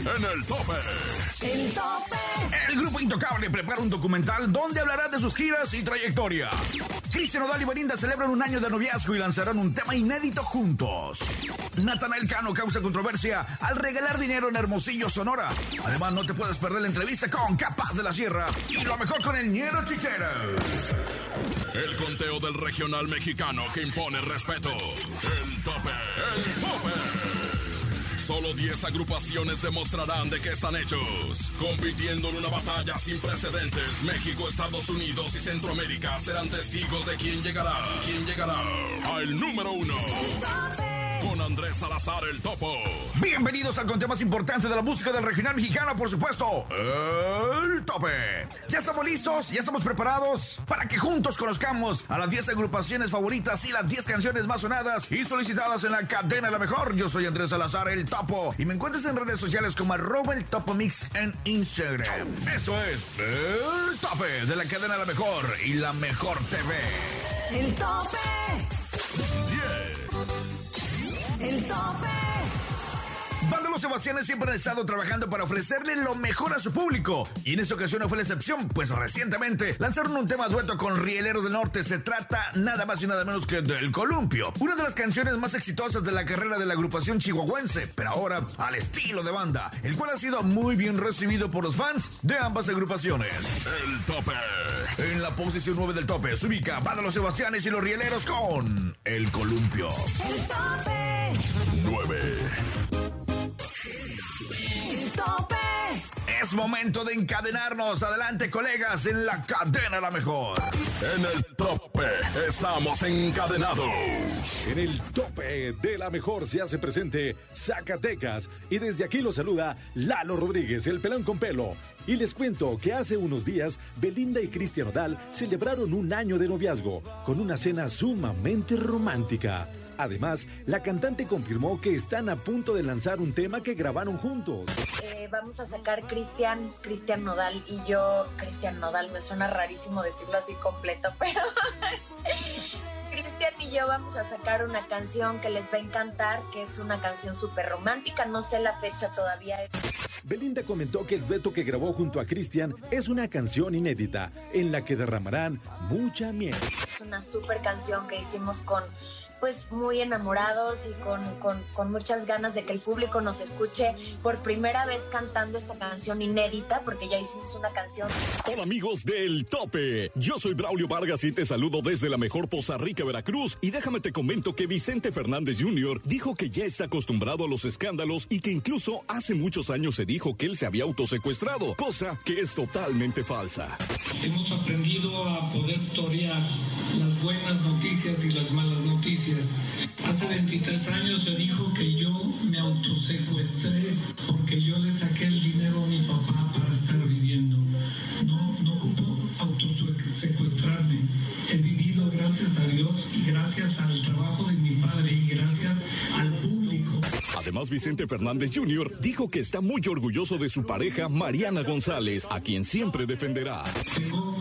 en el tope. El tope. El grupo Intocable prepara un documental donde hablará de sus giras y trayectoria. Cristian Odal y Belinda celebran un año de noviazgo y lanzarán un tema inédito juntos. Natanael Cano causa controversia al regalar dinero en Hermosillo, Sonora. Además, no te puedes perder la entrevista con Capaz de la Sierra y lo mejor con el Ñero Chichero. El conteo del regional mexicano que impone respeto. El tope, el tope. Solo 10 agrupaciones demostrarán de qué están hechos. Compitiendo en una batalla sin precedentes, México, Estados Unidos y Centroamérica serán testigos de quién llegará. ¿Quién llegará? Al número uno. Con Andrés Salazar el Topo. Bienvenidos al conteo más importante de la música del regional mexicano, por supuesto, el tope. Ya estamos listos, ya estamos preparados para que juntos conozcamos a las 10 agrupaciones favoritas y las 10 canciones más sonadas y solicitadas en la cadena La Mejor. Yo soy Andrés Salazar el Topo y me encuentras en redes sociales como arroba el Topo Mix en Instagram. Esto es el tope de la cadena La Mejor y La Mejor TV. El tope. El tope. Banda Los Sebastianes siempre han estado trabajando para ofrecerle lo mejor a su público. Y en esta ocasión no fue la excepción, pues recientemente lanzaron un tema dueto con Rieleros del Norte. Se trata nada más y nada menos que del Columpio. Una de las canciones más exitosas de la carrera de la agrupación chihuahuense, pero ahora al estilo de banda, el cual ha sido muy bien recibido por los fans de ambas agrupaciones. El tope. En la posición 9 del tope se ubica Banda Los Sebastianes y los Rieleros con El Columpio. El tope. Es momento de encadenarnos. Adelante, colegas, en la cadena la mejor. En el tope estamos encadenados. En el tope de la mejor se hace presente Zacatecas y desde aquí lo saluda Lalo Rodríguez, el pelón con pelo. Y les cuento que hace unos días Belinda y Cristian Odal celebraron un año de noviazgo con una cena sumamente romántica. Además, la cantante confirmó que están a punto de lanzar un tema que grabaron juntos. Eh, vamos a sacar Cristian, Cristian Nodal y yo, Cristian Nodal, me suena rarísimo decirlo así completo, pero Cristian y yo vamos a sacar una canción que les va a encantar, que es una canción súper romántica, no sé la fecha todavía. Belinda comentó que el dueto que grabó junto a Cristian es una canción inédita en la que derramarán mucha miel. Es una súper canción que hicimos con pues muy enamorados y con, con, con, muchas ganas de que el público nos escuche por primera vez cantando esta canción inédita, porque ya hicimos una canción. Hola amigos del Tope, yo soy Braulio Vargas y te saludo desde la mejor Poza Rica, Veracruz, y déjame te comento que Vicente Fernández Jr. dijo que ya está acostumbrado a los escándalos y que incluso hace muchos años se dijo que él se había autosecuestrado, cosa que es totalmente falsa. Hemos aprendido a poder torear las buenas noticias y las malas noticias. Hace 23 años se dijo que yo me autosecuestré porque yo le saqué el dinero a mi papá para estar viviendo. No, no ocupo autosecuestrarme. He vivido gracias a Dios y gracias al trabajo de mi padre y gracias al público. Además, Vicente Fernández Jr. dijo que está muy orgulloso de su pareja Mariana González, a quien siempre defenderá. Tengo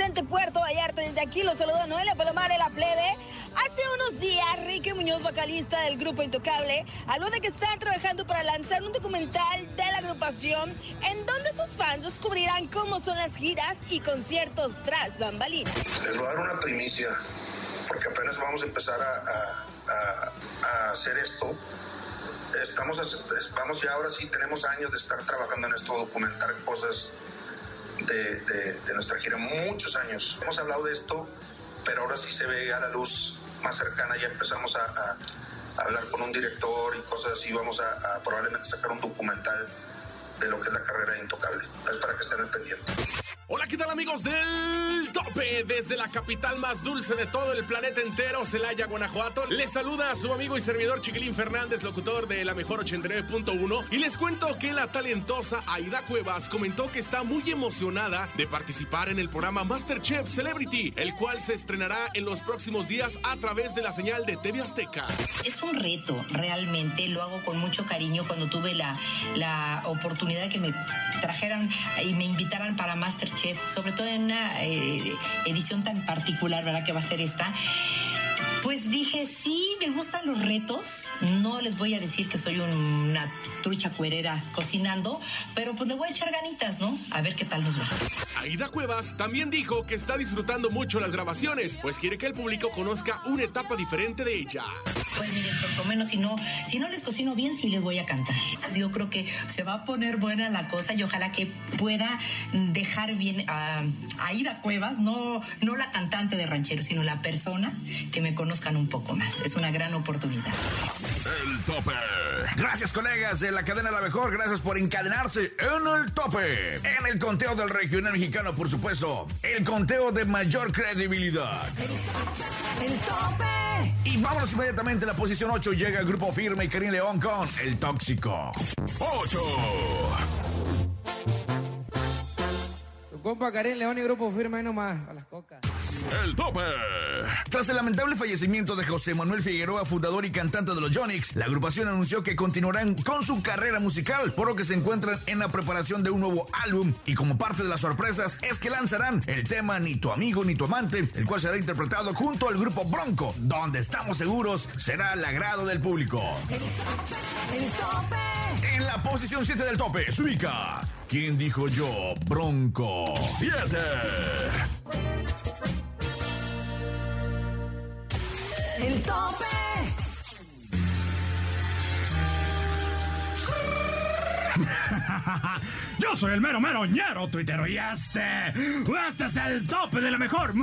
presente Puerto Vallarta. Desde aquí los saluda Noelia Palomar, la plebe. Hace unos días, Ricky Muñoz, vocalista del grupo Intocable, habló de que están trabajando para lanzar un documental de la agrupación en donde sus fans descubrirán cómo son las giras y conciertos tras bambalinas. Les voy a dar una primicia, porque apenas vamos a empezar a, a, a, a hacer esto. Estamos, vamos ya ahora sí, tenemos años de estar trabajando en esto, documentar cosas de, nuestra gira, muchos años. Hemos hablado de esto, pero ahora sí se ve a la luz más cercana, ya empezamos a, hablar con un director y cosas así, vamos a, probablemente sacar un documental de lo que es la carrera de Intocable. Es para que estén al pendiente. Hola, ¿qué tal amigos del tope? Desde la capital más dulce de todo el planeta entero, Celaya, Guanajuato. Les saluda a su amigo y servidor Chiquilín Fernández, locutor de la mejor 89.1. Y les cuento que la talentosa Aida Cuevas comentó que está muy emocionada de participar en el programa Masterchef Celebrity, el cual se estrenará en los próximos días a través de la señal de TV Azteca. Es un reto, realmente. Lo hago con mucho cariño cuando tuve la, la oportunidad que me trajeran y me invitaran para Masterchef sobre todo en una eh, edición tan particular, ¿verdad? Que va a ser esta. Pues dije, sí, me gustan los retos. No les voy a decir que soy una trucha cuerera cocinando, pero pues le voy a echar ganitas, ¿no? A ver qué tal nos va. Aida Cuevas también dijo que está disfrutando mucho las grabaciones, pues quiere que el público conozca una etapa diferente de ella. Pues miren, por lo menos si no, si no les cocino bien, sí les voy a cantar. Yo creo que se va a poner buena la cosa y ojalá que pueda dejar bien a Aida Cuevas, no, no la cantante de ranchero, sino la persona que me conoce conozcan un poco más. Es una gran oportunidad. El tope. Gracias, colegas de la cadena La Mejor. Gracias por encadenarse en el tope. En el conteo del regional mexicano, por supuesto. El conteo de mayor credibilidad. El tope. Y vámonos inmediatamente a la posición 8. Llega el grupo firme y Karim León con El Tóxico. 8. Su compa Karim León y grupo firme ahí nomás, a las cocas. El tope. Tras el lamentable fallecimiento de José Manuel Figueroa, fundador y cantante de los Jonix, la agrupación anunció que continuarán con su carrera musical, por lo que se encuentran en la preparación de un nuevo álbum. Y como parte de las sorpresas es que lanzarán el tema Ni tu amigo ni tu amante, el cual será interpretado junto al grupo Bronco, donde estamos seguros será el agrado del público. El tope. En la posición 7 del tope se ubica. ¿Quién dijo yo? Bronco. 7. El tope. Yo soy el mero mero ñero tuitero y este, este es el tope de la mejor.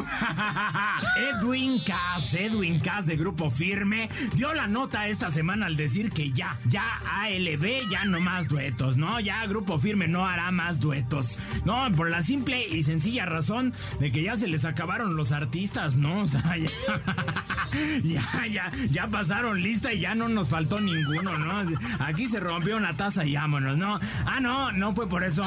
Edwin Cass, Edwin Cass de Grupo Firme, dio la nota esta semana al decir que ya, ya ALB, ya no más duetos, ¿no? Ya Grupo Firme no hará más duetos. No, por la simple y sencilla razón de que ya se les acabaron los artistas, ¿no? O sea, ya, ya, ya, ya pasaron lista y ya no nos faltó ninguno, ¿no? Aquí se rompió una taza y vámonos, ¿no? Ah, no, no fue por eso.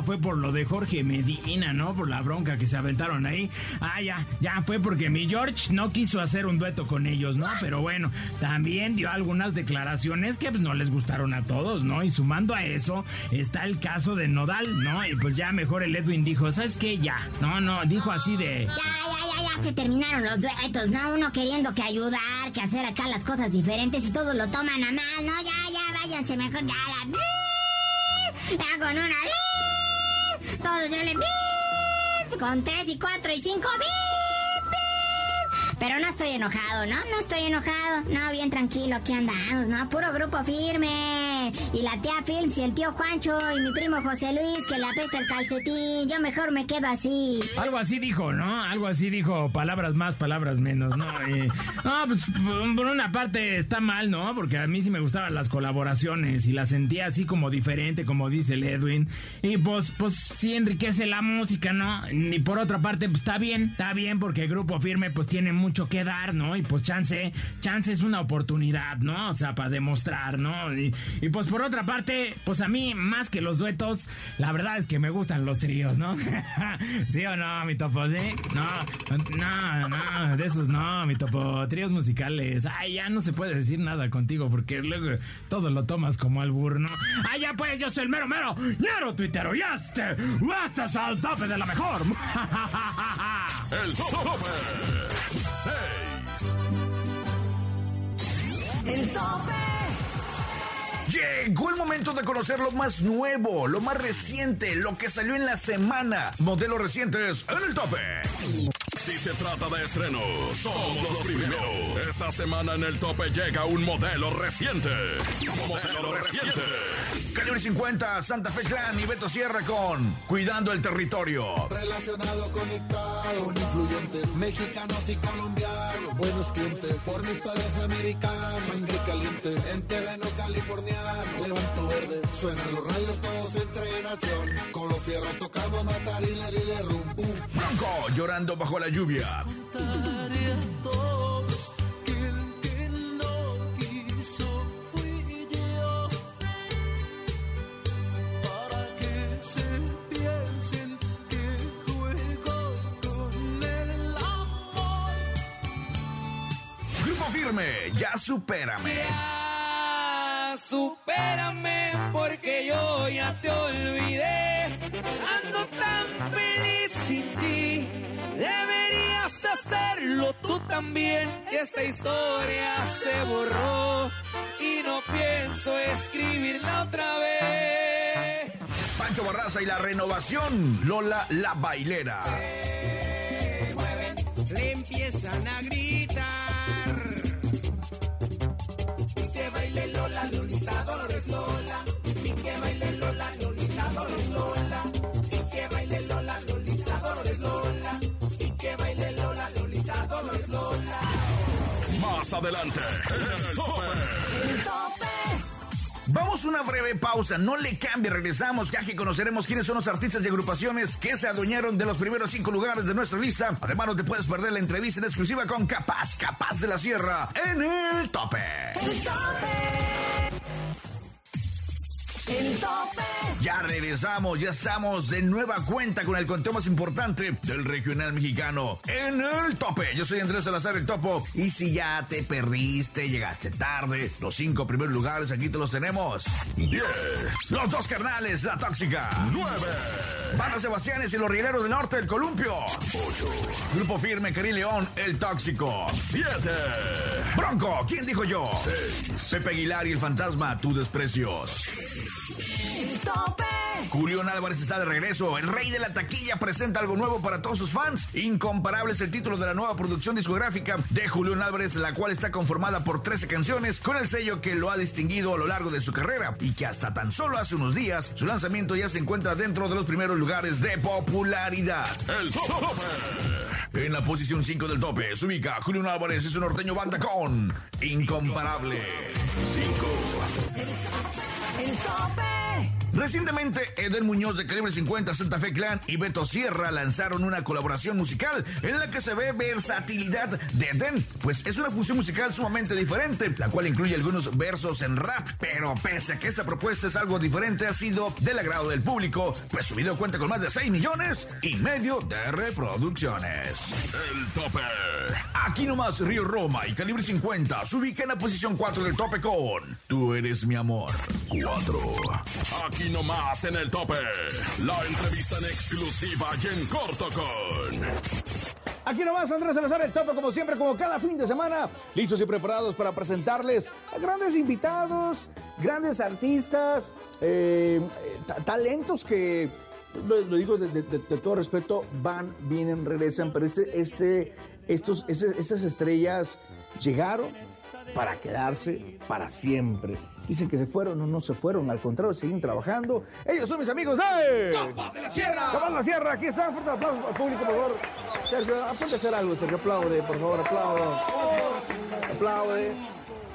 Ah, fue por lo de Jorge Medina, ¿no? Por la bronca que se aventaron ahí. Ah, ya, ya fue porque mi George no quiso hacer un dueto con ellos, ¿no? Pero bueno, también dio algunas declaraciones que pues, no les gustaron a todos, ¿no? Y sumando a eso está el caso de Nodal, ¿no? Y pues ya mejor el Edwin dijo, ¿sabes qué? Ya. No, no, dijo así de... Ya, ya, ya, ya se terminaron los duetos, ¿no? Uno queriendo que ayudar, que hacer acá las cosas diferentes y todos lo toman a mal, ¿no? Ya, ya, váyanse mejor, ya, la... Ya con una... Todos yo le... Con tres y cuatro y cinco... Pero no estoy enojado, ¿no? No estoy enojado. No, bien tranquilo, aquí andamos, ¿no? Puro grupo firme. Y la tía Films y el tío Juancho y mi primo José Luis que le apesta el calcetín. Yo mejor me quedo así. Algo así dijo, ¿no? Algo así dijo, palabras más, palabras menos, ¿no? Y, no, pues por una parte está mal, ¿no? Porque a mí sí me gustaban las colaboraciones y las sentía así como diferente, como dice el Edwin. Y pues, pues sí enriquece la música, ¿no? Y por otra parte, pues está bien, está bien porque el grupo firme pues tiene mucho que dar, ¿no? Y pues chance, chance es una oportunidad, ¿no? O sea, para demostrar, ¿no? Y, y pues por otra parte, pues a mí, más que los duetos, la verdad es que me gustan los tríos, ¿no? ¿Sí o no, mi topo? ¿Sí? No, no, no, de esos no, mi topo. Tríos musicales. Ay, ya no se puede decir nada contigo porque luego todo lo tomas como albur, ¿no? Ay, ya pues, yo soy el mero mero, ñero tuitero y este, este es el tope de la mejor. El tope. 6. El tope. Llegó el momento de conocer lo más nuevo, lo más reciente, lo que salió en la semana. Modelos recientes en el tope. Si se trata de estrenos, somos los primeros. Esta semana en el tope llega un modelo reciente. Modelo reciente. Calibre 50, Santa Fe Clan y Beto Sierra con Cuidando el Territorio. Relacionado, conectado, influyentes, mexicanos y colombianos, buenos clientes, por mis padres americanos, sangre caliente, en terreno californiano, levanto verde, suenan los rayos todos entre nación, con los fierros tocamos matar y le de rum. Bronco llorando bajo la lluvia. Ya supérame. Ya, supérame porque yo ya te olvidé. Ando tan feliz sin ti. Hacerlo tú también. Y esta historia se borró y no pienso escribirla otra vez. Pancho Barraza y la renovación. Lola la bailera. Le empiezan a gritar. Más adelante, en el tope. El tope. Vamos a una breve pausa, no le cambie, regresamos ya que conoceremos quiénes son los artistas y agrupaciones que se adueñaron de los primeros cinco lugares de nuestra lista. Además, no te puedes perder la entrevista en exclusiva con Capaz, Capaz de la Sierra en el tope. El tope. El tope. Ya regresamos, ya estamos de nueva cuenta con el conteo más importante del regional mexicano en el tope. Yo soy Andrés Salazar el Topo y si ya te perdiste, llegaste tarde, los cinco primeros lugares aquí te los tenemos. 10, Los dos carnales, la tóxica. 9, Banda Sebastianes y los Rieleros del Norte, el Columpio. 8, Grupo Firme, Karim León, el Tóxico. 7, Bronco, ¿quién dijo yo? 6, Pepe Aguilar y el Fantasma, tu desprecios. Tope. Julián Álvarez está de regreso. El rey de la taquilla presenta algo nuevo para todos sus fans. Incomparable es el título de la nueva producción discográfica de Julián Álvarez, la cual está conformada por 13 canciones con el sello que lo ha distinguido a lo largo de su carrera y que hasta tan solo hace unos días su lanzamiento ya se encuentra dentro de los primeros lugares de popularidad. el tope. En la posición 5 del tope se ubica Julián Álvarez y su norteño banda con Incomparable. 5. El tope. Recientemente, Eden Muñoz de Calibre 50, Santa Fe Clan y Beto Sierra lanzaron una colaboración musical en la que se ve versatilidad de Eden, pues es una función musical sumamente diferente, la cual incluye algunos versos en rap, pero pese a que esta propuesta es algo diferente, ha sido del agrado del público, pues su video cuenta con más de 6 millones y medio de reproducciones. El tope. Aquí nomás Río Roma y Calibre 50 se ubica en la posición 4 del tope con Tú eres mi amor. 4. Aquí nomás en el tope. La entrevista en exclusiva y en corto con. Aquí nomás Andrés Salazar, el tope como siempre, como cada fin de semana, listos y preparados para presentarles a grandes invitados, grandes artistas, eh, ta- talentos que, lo, digo de todo respeto, van, vienen, regresan, pero este, este, estos, este- estas estrellas llegaron para quedarse para siempre. Dicen que se fueron, no, no se fueron, al contrario, siguen trabajando. Ellos son mis amigos de... ¡Capaz de la Sierra! ¡Capaz de la Sierra! Aquí están, fuerte aplauso al público, por favor. Sergio, apunte a hacer algo, Sergio, aplaude, por favor, aplaude. Aplaude.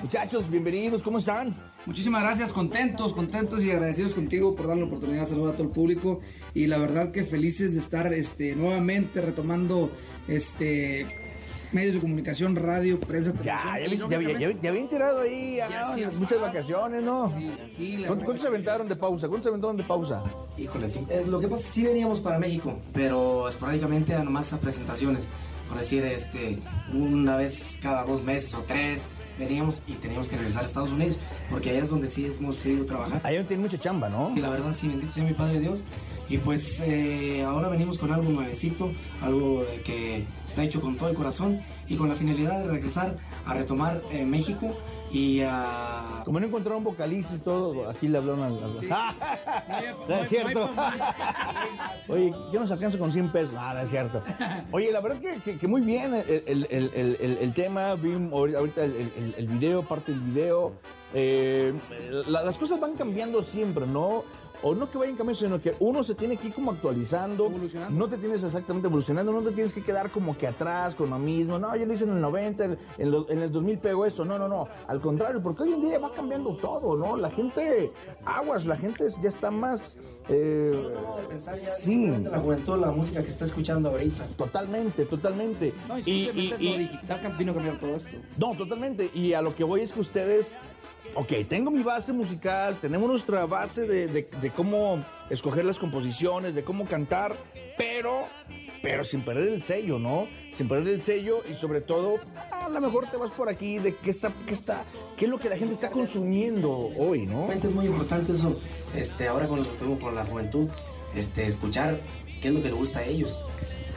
Muchachos, bienvenidos, ¿cómo están? Muchísimas gracias, contentos, contentos y agradecidos contigo por darme la oportunidad de saludar a todo el público y la verdad que felices de estar este, nuevamente retomando este medios de comunicación, radio, prensa, Ya, televisión. ya, ya, ya, habían tirado ahí Ya ah, muchas vacaciones, ¿no? Sí, sí, la ¿Cuántos, se aventaron de pausa? ¿Cuántos se aventaron de pausa? Híjole, sí. Eh, lo que pasa es que sí veníamos para México, pero esporádicamente eran nomás a presentaciones. Por decir, este, una vez cada dos meses o tres veníamos y teníamos que regresar a Estados Unidos, porque allá es donde sí hemos seguido trabajar. Allá tienen mucha chamba, ¿no? Y la verdad, sí, bendito sea mi Padre Dios. Y pues eh, ahora venimos con algo nuevecito, algo de que está hecho con todo el corazón y con la finalidad de regresar a retomar eh, México y a... Como no encontraron vocalistas y todo, aquí le hablaron al... Sí. No es cierto. Oye, yo nos alcanzo con 100 pesos. No es cierto. Oye, la verdad que, que- que muy bien el, el- el- el- tema. Vi ahor- ahorita el, video, parte del video. Eh, la- las cosas van cambiando siempre, ¿no? O no que vayan cambiando, sino que uno se tiene que ir como actualizando. No te tienes exactamente evolucionando, no te tienes que quedar como que atrás con lo mismo. No, yo lo hice en el 90, en, en lo- en el 2000 pegó esto. No, no, no. Al contrario, porque hoy en día va cambiando todo, ¿no? La gente, aguas, la gente ya está más... eh, sí. la juventud, la música que está escuchando ahorita. Totalmente, totalmente. No, y simplemente lo digital vino a cambiar todo esto. No, totalmente. Y a lo que voy es que ustedes, ok, tengo mi base musical, tenemos nuestra base de, de- cómo escoger las composiciones, de cómo cantar, pero, pero sin perder el sello, ¿no? Sin perder el sello y sobre todo, a lo mejor te vas por aquí de qué está, qué está, qué es lo que la gente está consumiendo hoy, ¿no? Es muy importante eso, este, ahora con, lo- con la juventud, este, escuchar qué es lo que le gusta a ellos,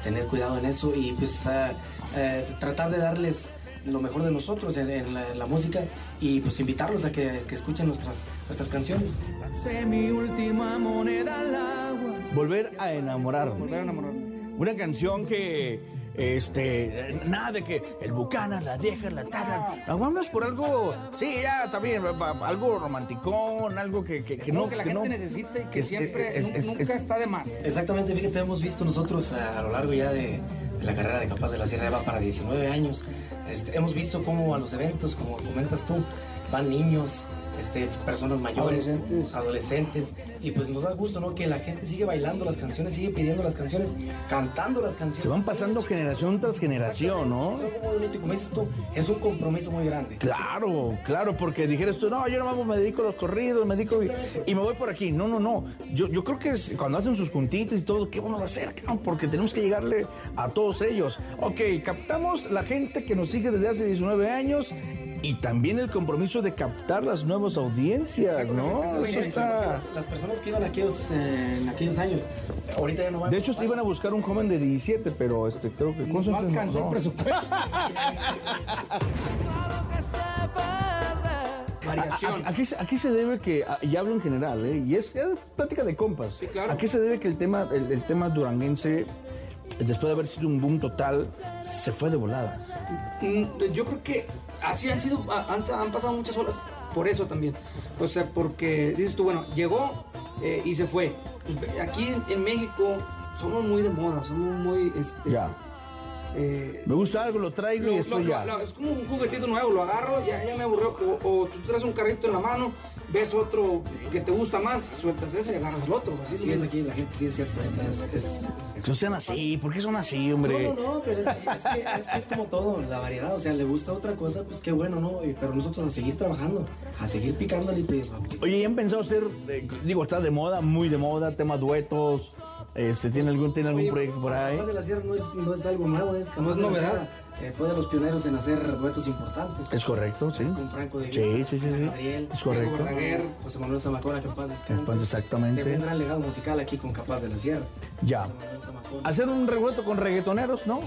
tener cuidado en eso y pues ah, eh, tratar de darles lo mejor de nosotros en, en la, en la música y pues invitarlos a que, que escuchen nuestras, nuestras canciones. Lancé mi última moneda al agua. Volver a enamorarme. Volver a enamorarme. Una canción que, este, nada de que el bucana la deja, la taran. Vámonos por algo, sí, ya también, algo romanticón, algo que, que, que Algo no. que la no- gente necesita y que es- siempre, es- nu- es- nunca es- está de más. Exactamente, fíjate, hemos visto nosotros a, a lo largo ya de, la carrera de Capaz de la Sierra, va para 19 años, este, hemos visto cómo a los eventos, como comentas tú, van niños, este, personas mayores, Adolescentes. adolescentes, y pues nos da gusto, ¿no? Que la gente sigue bailando las canciones, sigue pidiendo las canciones, cantando las canciones. Se van pasando generación tras generación, ¿no? Es algo muy bonito y como dices tú, es un compromiso muy grande. Claro, claro, porque dijeras tú, no, yo nomás me dedico a los corridos, me dedico y, y me voy por aquí. No, no, no. Yo, yo creo que es- cuando hacen sus juntitas y todo, ¿qué vamos a hacer? Porque tenemos que llegarle a todos ellos. Ok, captamos la gente que nos sigue desde hace 19 años y también el compromiso de captar las nuevas audiencias, ¿no? Eso está-. Las, las personas que iban aquellos, eh, en aquellos años, ahorita ya no van. De hecho, iban a buscar un joven de 17, pero este, creo que... ¿cómo se No alcanzó el presupuesto. Variación. ¿A, a- a qué, se- a qué se debe que, a- y hablo en general, ¿eh? y es, es plática de compas, claro. ¿a qué se debe que el tema, el, el tema duranguense, después de haber sido un boom total, se fue de volada? Mm, Yo creo que así han sido, ha- han, han pasado muchas olas por eso también. O sea, porque dices tú, bueno, llegó eh, y se fue. Aquí en, en México somos muy de moda, somos muy, este, Ya. eh, Me gusta algo, lo traigo lo- y después lo- ya. lo- es como un juguetito nuevo, lo agarro, ya, ya me aburrió. O, o tú traes un carrito en la mano, ves otro que te gusta más, sueltas ese y agarras el otro. Así Sí, es aquí la gente, sí es cierto. Es, es- Que no sean así, ¿por qué son así, hombre? No, no, no, pero es, es que, es que es como todo, la variedad. O sea, le gusta otra cosa, pues qué bueno, ¿no? Y- Pero nosotros a seguir trabajando, a seguir picándole. Pues, Oye, ¿ya han pensado hacer, eh, digo, está de moda, muy de moda, tema duetos? Este, ¿Tiene algún, tiene algún Oye, proyecto por ahí? Capaz de la Sierra no es, no es algo nuevo, es, No es novedad. Eh, fue de los pioneros en hacer duetos importantes. Es correcto, sí. Con Franco de Sí, Vita, sí, sí, sí. Gabriel, Es correcto. Diego Verdaguer, José Manuel Zamacona, que en paz descanse. Pues exactamente. Un gran legado musical aquí con Capaz de la Sierra. Ya. Hacer un revuelto con reggaetoneros, ¿no?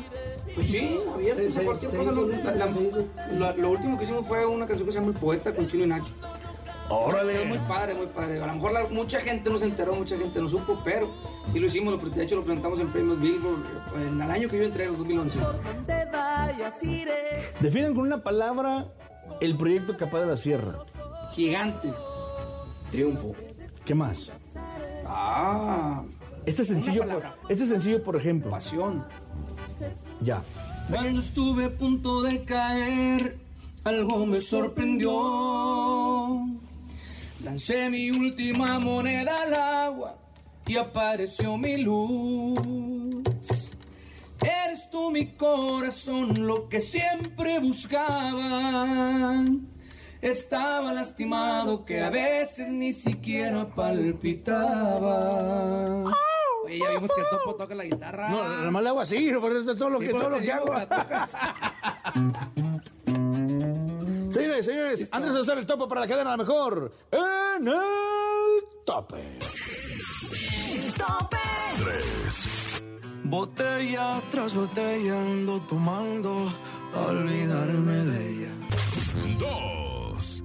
Pues sí, abiertos Sí, cualquier se cosa. hizo, Lo, la- la- se hizo. la- lo último que hicimos fue una canción que se llama El Poeta con Chino y Nacho. Órale. Quedó muy padre, muy padre. A lo mejor la- mucha gente no se enteró, mucha gente no supo, pero sí lo hicimos. Lo, de hecho, lo presentamos en premios Billboard en el año que yo entré, en el 2011. Definen con una palabra el proyecto Capaz de la Sierra. Gigante. Triunfo. ¿Qué más? Ah. Este sencillo, por, este sencillo, por ejemplo. Pasión. Ya. Cuando estuve a punto de caer, algo me sorprendió. Lancé mi última moneda al agua y apareció mi luz. Eres tú mi corazón, lo que siempre buscaba. Estaba lastimado que a veces ni siquiera palpitaba. Oye, ya vimos que el Topo toca la guitarra. No, nada más le hago así, por eso es todo lo Sí, que, todo lo que hago. Señores, señores, antes de hacer el tope para la cadena, a la mejor, en el tope. tope. 3. Botella tras botella ando tomando olvidarme de ella. 2.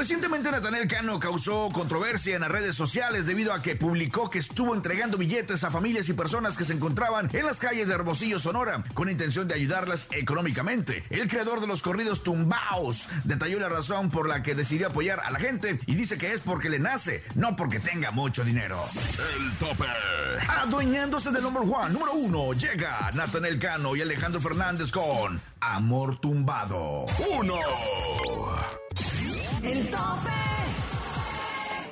Recientemente Natanel Cano causó controversia en las redes sociales debido a que publicó que estuvo entregando billetes a familias y personas que se encontraban en las calles de Hermosillo, Sonora, con intención de ayudarlas económicamente. El creador de los corridos Tumbaos detalló la razón por la que decidió apoyar a la gente y dice que es porque le nace, no porque tenga mucho dinero. El tope. Adueñándose del number one, número uno, llega Natanel Cano y Alejandro Fernández con Amor Tumbado. 1. El tope.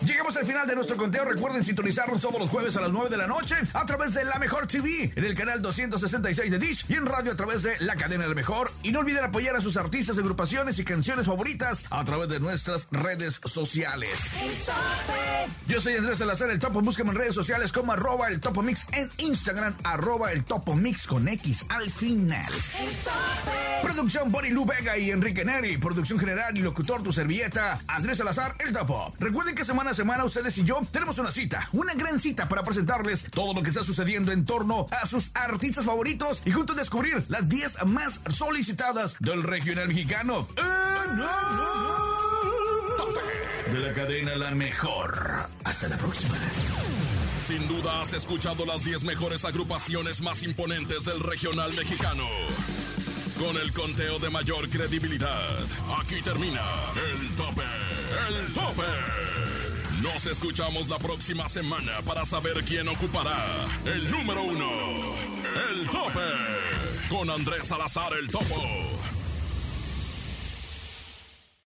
Llegamos al final de nuestro conteo. Recuerden sintonizarnos todos los jueves a las 9 de la noche a través de La Mejor TV, en el canal 266 de Dish y en radio a través de la cadena del Mejor. Y no olviden apoyar a sus artistas, agrupaciones y canciones favoritas a través de nuestras redes sociales. Yo soy Andrés Salazar, el Topo. Búsqueme en redes sociales como arroba el Topo Mix en Instagram, arroba el Topo Mix con X al final. Producción Bonnie Lu Vega y Enrique Neri. Producción general y locutor tu servilleta, Andrés Salazar, el Topo. Recuerden que semana a semana ustedes y yo tenemos una cita, una gran cita para presentarles todo lo que está sucediendo en torno a sus artistas favoritos y juntos descubrir las 10 más solicitadas del regional mexicano. El De la cadena La Mejor. Hasta la próxima. Sin duda has escuchado las 10 mejores agrupaciones más imponentes del regional mexicano. Con el conteo de mayor credibilidad, aquí termina el tope, el tope. Nos escuchamos la próxima semana para saber quién ocupará el número uno, el tope, con Andrés Salazar el Topo.